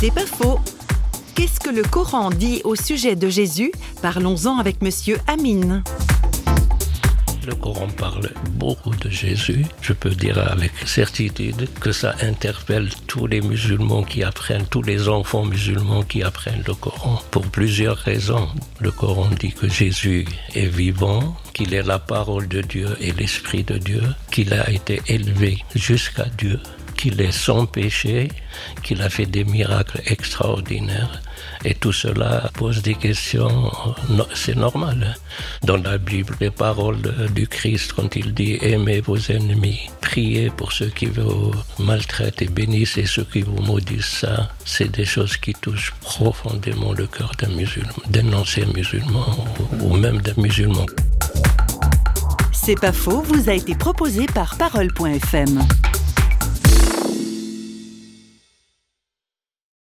C'est pas faux. Qu'est-ce que le Coran dit au sujet de Jésus? Parlons-en avec Monsieur Amine. Le Coran parle beaucoup de Jésus. Je peux dire avec certitude que ça interpelle tous les musulmans qui apprennent, tous les enfants musulmans qui apprennent le Coran. Pour plusieurs raisons. Le Coran dit que Jésus est vivant, qu'il est la parole de Dieu et l'Esprit de Dieu, qu'il a été élevé jusqu'à Dieu qu'il est sans péché, qu'il a fait des miracles extraordinaires. Et tout cela pose des questions, c'est normal. Dans la Bible, les paroles du Christ, quand il dit aimez vos ennemis, priez pour ceux qui vous maltraitent et bénissez ceux qui vous maudissent, ça, c'est des choses qui touchent profondément le cœur d'un musulman, d'un ancien musulman ou même d'un musulman. C'est pas faux, vous a été proposé par Parole.fm.